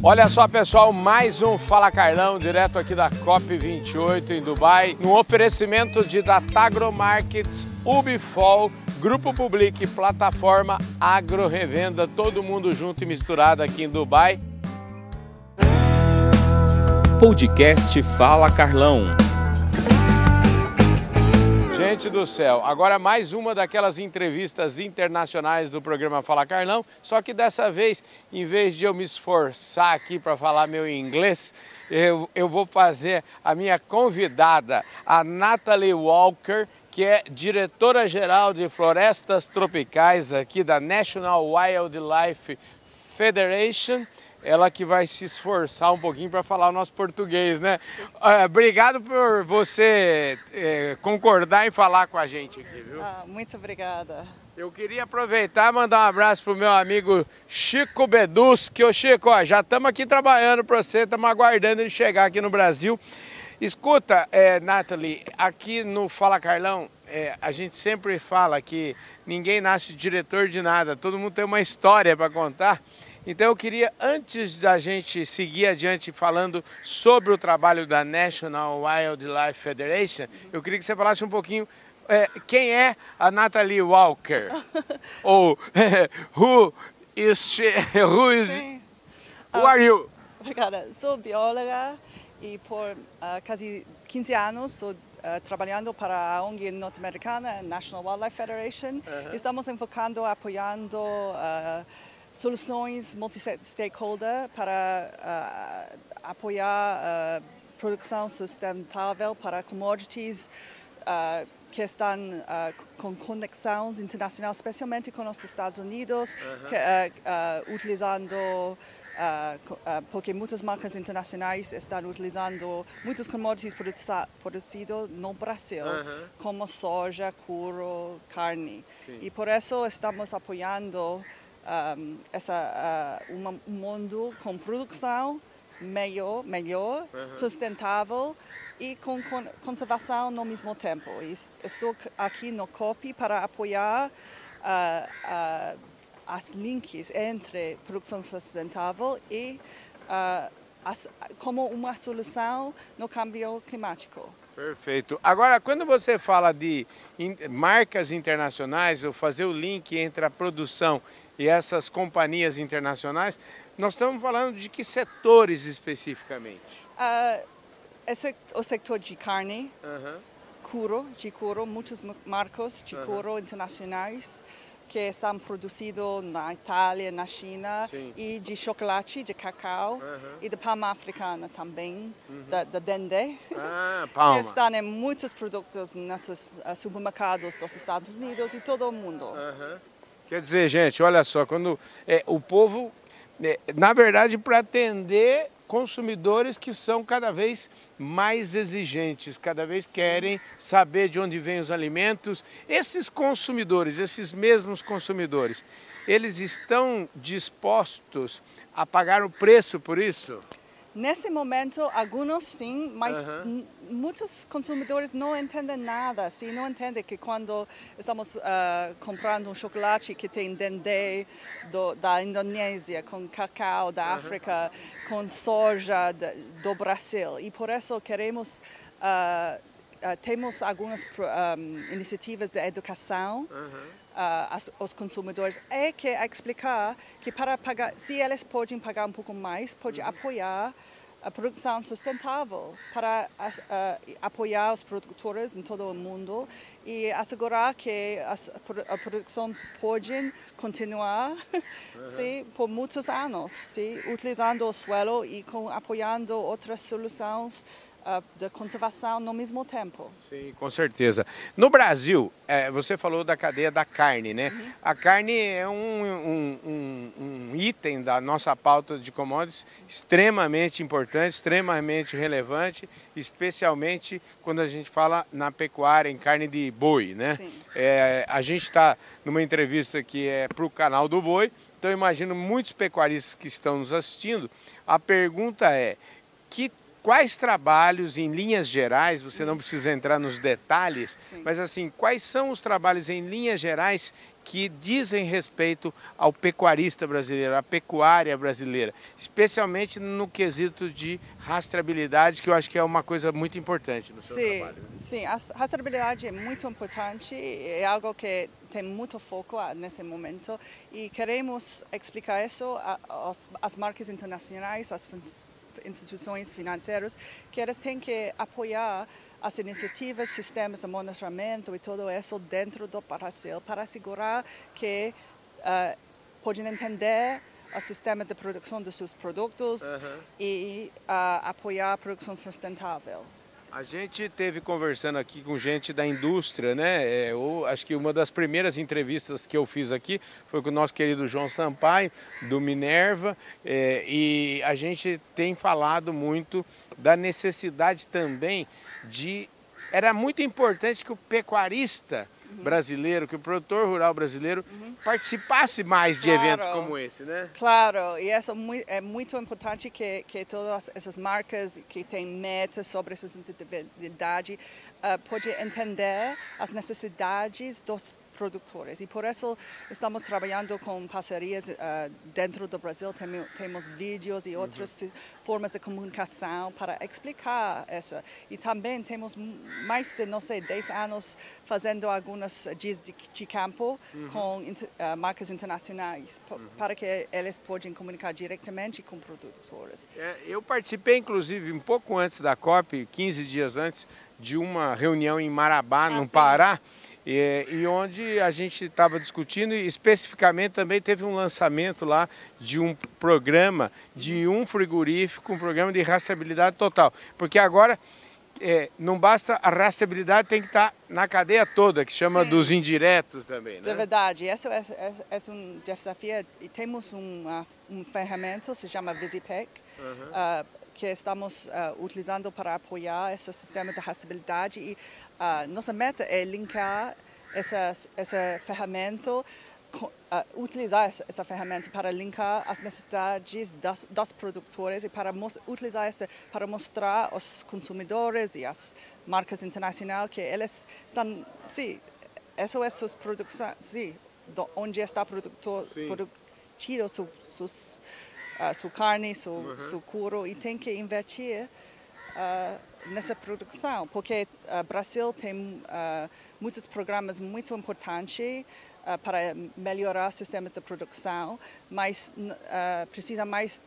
Olha só, pessoal, mais um Fala Carlão, direto aqui da COP28 em Dubai, no oferecimento de Datagro Markets, Ubifol, Grupo Public, plataforma Agro Revenda, todo mundo junto e misturado aqui em Dubai. Podcast Fala Carlão. Gente do céu, agora mais uma daquelas entrevistas internacionais do programa Fala Carlão, só que dessa vez, em vez de eu me esforçar aqui para falar meu inglês, eu, eu vou fazer a minha convidada, a Natalie Walker, que é diretora-geral de florestas tropicais aqui da National Wildlife Federation ela que vai se esforçar um pouquinho para falar o nosso português, né? Uh, obrigado por você eh, concordar em falar com a gente aqui, viu? Ah, muito obrigada. Eu queria aproveitar e mandar um abraço pro meu amigo Chico Beduschi. Ô Chico, ó, já estamos aqui trabalhando para você, estamos aguardando ele chegar aqui no Brasil. Escuta, é, Nathalie, aqui no Fala Carlão, é, a gente sempre fala que ninguém nasce diretor de nada, todo mundo tem uma história para contar. Então eu queria, antes da gente seguir adiante falando sobre o trabalho da National Wildlife Federation, eu queria que você falasse um pouquinho é, quem é a Natalie Walker? Ou who is she? Who is? Sim. Who are you? Obrigada. Sou bióloga e por uh, quase 15 anos estou uh, trabalhando para a ONG norte-americana, National Wildlife Federation. Uh -huh. Estamos enfocando, apoiando uh, soluções multi-stakeholder para uh, apoiar a uh, produção sustentável para commodities uh, que estão uh, com conexões internacionais, especialmente com os Estados Unidos, -huh. que, uh, uh, utilizando porque muitas marcas internacionais estão utilizando muitos commodities produzidos no Brasil, -huh. como soja, couro, carne. Sim. E por isso estamos apoiando um, essa, uh, um mundo com produção melhor, melhor uhum. sustentável e com conservação no mesmo tempo. Estou aqui no COPI para apoiar uh, uh, as links entre produção sustentável e uh, as, como uma solução no câmbio climático. Perfeito. Agora, quando você fala de in, marcas internacionais, ou fazer o link entre a produção e essas companhias internacionais, nós estamos falando de que setores especificamente? Uh, esse, o setor de carne, couro, de couro, muitos marcos de couro internacionais que estão produzidos na Itália, na China, Sim. e de chocolate, de cacau, e de palma africana também, uhum. da, da dendê. Ah, palma. Que estão em muitos produtos nesses uh, supermercados dos Estados Unidos e todo o mundo. Quer dizer, gente, olha só, quando é, o povo, é, na verdade, para atender consumidores que são cada vez mais exigentes, cada vez querem saber de onde vêm os alimentos. Esses consumidores, esses mesmos consumidores, eles estão dispostos a pagar o preço por isso? Nesse momento, alguns sim, mas muitos consumidores não entendem nada. Assim, não entendem que quando estamos uh, comprando um chocolate que tem dendê do, da Indonésia, com cacau da. África, com soja de, do Brasil. E por isso queremos uh, Uh, temos algumas um, iniciativas de educação aos consumidores é que é explicar que para pagar, se eles podem pagar um pouco mais, pode uhum. apoiar a produção sustentável para uh, apoiar os produtores em todo o mundo e assegurar que as, a produção pode continuar uhum. por muitos anos, utilizando o suelo e com, apoiando outras soluções de conservação no mesmo tempo. Sim, com certeza. No Brasil, é, você falou da cadeia da carne, né? Uhum. A carne é um, um, um, um, item da nossa pauta de commodities extremamente importante, extremamente relevante, especialmente quando a gente fala na pecuária, em carne de boi, né? É, a gente está numa entrevista que é para o canal do boi, então imagino muitos pecuaristas que estão nos assistindo. A pergunta é, que quais trabalhos, em linhas gerais, você não precisa entrar nos detalhes, Sim. mas assim, quais são os trabalhos em linhas gerais que dizem respeito ao pecuarista brasileiro, à pecuária brasileira, especialmente no quesito de rastreabilidade, que eu acho que é uma coisa muito importante no seu sim, trabalho. Sim, a rastreabilidade é muito importante, é algo que tem muito foco nesse momento e queremos explicar isso às marcas internacionais, às instituições financeiras, que elas têm que apoiar as iniciativas, sistemas de monitoramento e tudo isso dentro do Brasil para assegurar que uh, podem entender o sistema de produção dos seus produtos uhum. e uh, apoiar a produção sustentável. A gente teve conversando aqui com gente da indústria, né? É, acho que uma das primeiras entrevistas que eu fiz aqui foi com o nosso querido João Sampaio, do Minerva, é, e a gente tem falado muito da necessidade também de. Era muito importante que o pecuarista uhum. brasileiro, que o produtor rural brasileiro uhum. participasse mais de eventos como esse, né? Claro, e isso é muito importante que, que todas essas marcas que têm metas sobre sustentabilidade uh, podem entender as necessidades dos produtores. E por isso estamos trabalhando com parcerias uh, dentro do Brasil, Tem, temos vídeos e outras uhum. formas de comunicação para explicar essa. E também temos mais de, não sei, 10 anos fazendo algumas dias de, de campo uhum. com uh, marcas internacionais, uhum. para que eles possam comunicar diretamente com produtores. É, eu participei, inclusive, um pouco antes da COP, 15 dias antes, de uma reunião em Marabá, ah, no sim. Pará, e, e onde a gente estava discutindo, e especificamente também teve um lançamento lá de um programa, de um frigorífico, um programa de rastreabilidade total. Porque agora é, não basta a rastreabilidade, tem que estar tá na cadeia toda, que chama Sim. dos indiretos também. Né? É verdade, esse é, é, um desafio. E temos uma, um ferramenta, se chama Visipec, uh, que estamos uh, utilizando para apoiar esse sistema de rastreabilidade e uh, nossa meta é linkar essa, essa ferramenta, uh, utilizar essa, ferramenta para linkar as necessidades das, das produtoras e para utilizar essa para mostrar aos consumidores e às marcas internacionais que eles estão, sim, essa é sua produção, sim, onde está produtor, produzido su, sus, uh, sua carne, seu, uhum. seu couro e tem que investir uh, nessa produção, porque o uh, Brasil tem uh, muitos programas muito importantes uh, para melhorar sistemas de produção, mas precisa mais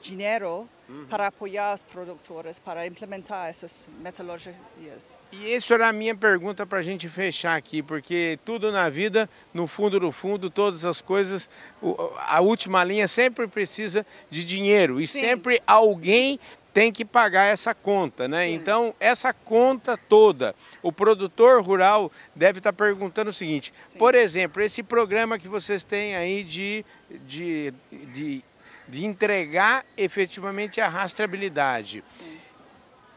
dinheiro uhum. para apoiar os produtores, para implementar essas metodologias. E isso era a minha pergunta para a gente fechar aqui, porque tudo na vida, no fundo do fundo, todas as coisas, a última linha sempre precisa de dinheiro e Sim. sempre alguém tem que pagar essa conta, né? Sim. Então, essa conta toda, o produtor rural deve estar perguntando o seguinte: Sim. por exemplo, esse programa que vocês têm aí de, de, de, de entregar efetivamente a rastreabilidade, Sim.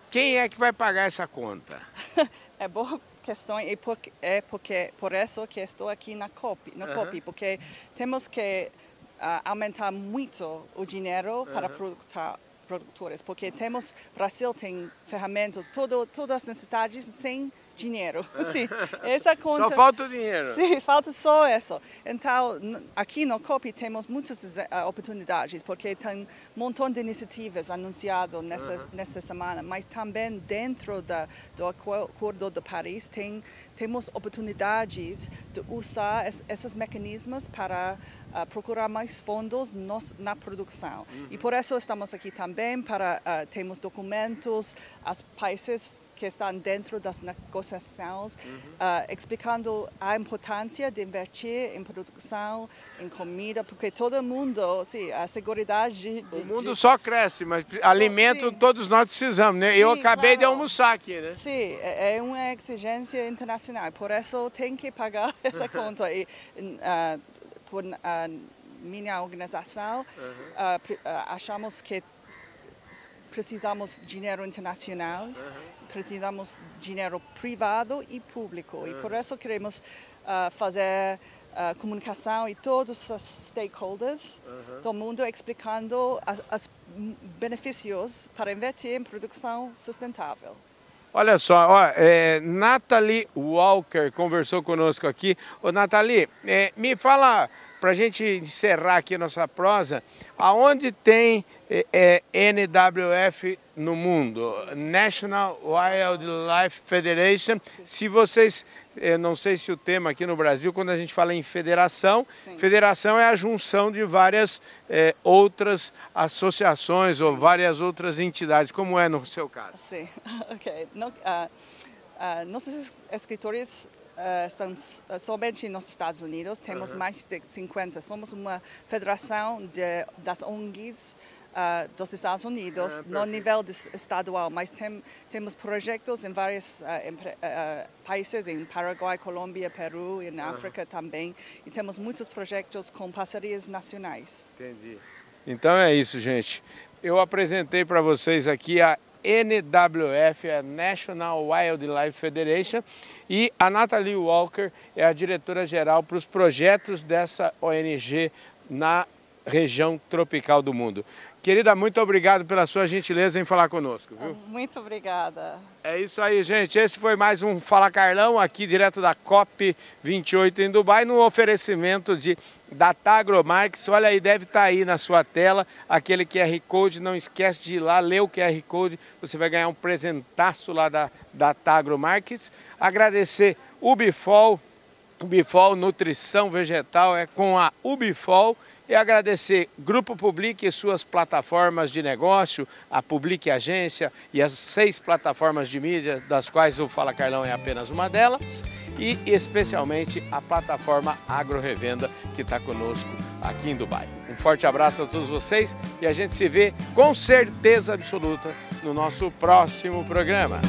quem é que vai pagar essa conta? é boa questão e por, é porque por isso que estou aqui na COP, na uhum. COP porque temos que uh, aumentar muito o dinheiro para uhum. produtar produtores, porque temos, Brasil tem ferramentas, todo, todas as necessidades sem dinheiro. Sim, essa conta, só falta dinheiro. Sim, falta só isso. Então, aqui no COPI temos muitas uh, oportunidades, porque tem um montão de iniciativas anunciadas nessa, uhum. nessa semana, mas também dentro da, do Acordo de Paris tem temos oportunidades de usar esses mecanismos para uh, procurar mais fundos nos, na produção. Uhum. E por isso estamos aqui também para uh, temos documentos, os países que estão dentro das negociações, uhum. uh, explicando a importância de investir em produção, em comida, porque todo mundo, sim, a segurança de, O mundo de... só cresce, mas só, alimento sim. todos nós precisamos, né? Sim, Eu acabei claro. de almoçar aqui, né? Sim, é, é uma exigência internacional, por isso tem que pagar essa conta. E, uh, por uh, minha organização, uhum. achamos que precisamos de dinheiro internacional, uhum. precisamos de dinheiro privado e público. E por isso queremos uh, fazer uh, comunicação e todos os stakeholders do mundo explicando os benefícios para investir em produção sustentável. Olha só, ó, é, Nathalie Walker conversou conosco aqui. Ô Nathalie, é, me fala, para a gente encerrar aqui nossa prosa, aonde tem é, é NWF no mundo? National Wildlife Federation. Se vocês eu não sei se o tema aqui no Brasil, quando a gente fala em federação, Sim. federação é a junção de várias é, outras associações ou várias outras entidades, como é no seu caso. Sim, ok. No, uh, uh, nossos escritores uh, estão somente nos Estados Unidos, temos mais de 50. Somos uma federação de, das ONGs uh, dos Estados Unidos ah, no nível estadual, mas tem, temos projetos em vários uh, uh, países, em Paraguai, Colômbia, Peru, em África também, e temos muitos projetos com parcerias nacionais. Entendi. Então é isso, gente. Eu apresentei para vocês aqui a NWF, a National Wildlife Federation, e a Natalie Walker é a diretora-geral para os projetos dessa ONG na região tropical do mundo. Querida, muito obrigado pela sua gentileza em falar conosco. Viu? Muito obrigada. É isso aí, gente. Esse foi mais um Fala Carlão, aqui direto da COP 28 em Dubai, no oferecimento de Data Agromarques. Olha aí, deve estar tá aí na sua tela aquele QR Code. Não esquece de ir lá, ler o QR Code. Você vai ganhar um presentaço lá da Data Agromarques. Agradecer o Bifol, Ubifol Nutrição Vegetal é com a Ubifol e agradecer Grupo Public e suas plataformas de negócio, a Public Agência e as seis plataformas de mídia, das quais o Fala Carlão é apenas uma delas, e especialmente a plataforma Agro Revenda que está conosco aqui em Dubai. Um forte abraço a todos vocês e a gente se vê com certeza absoluta no nosso próximo programa.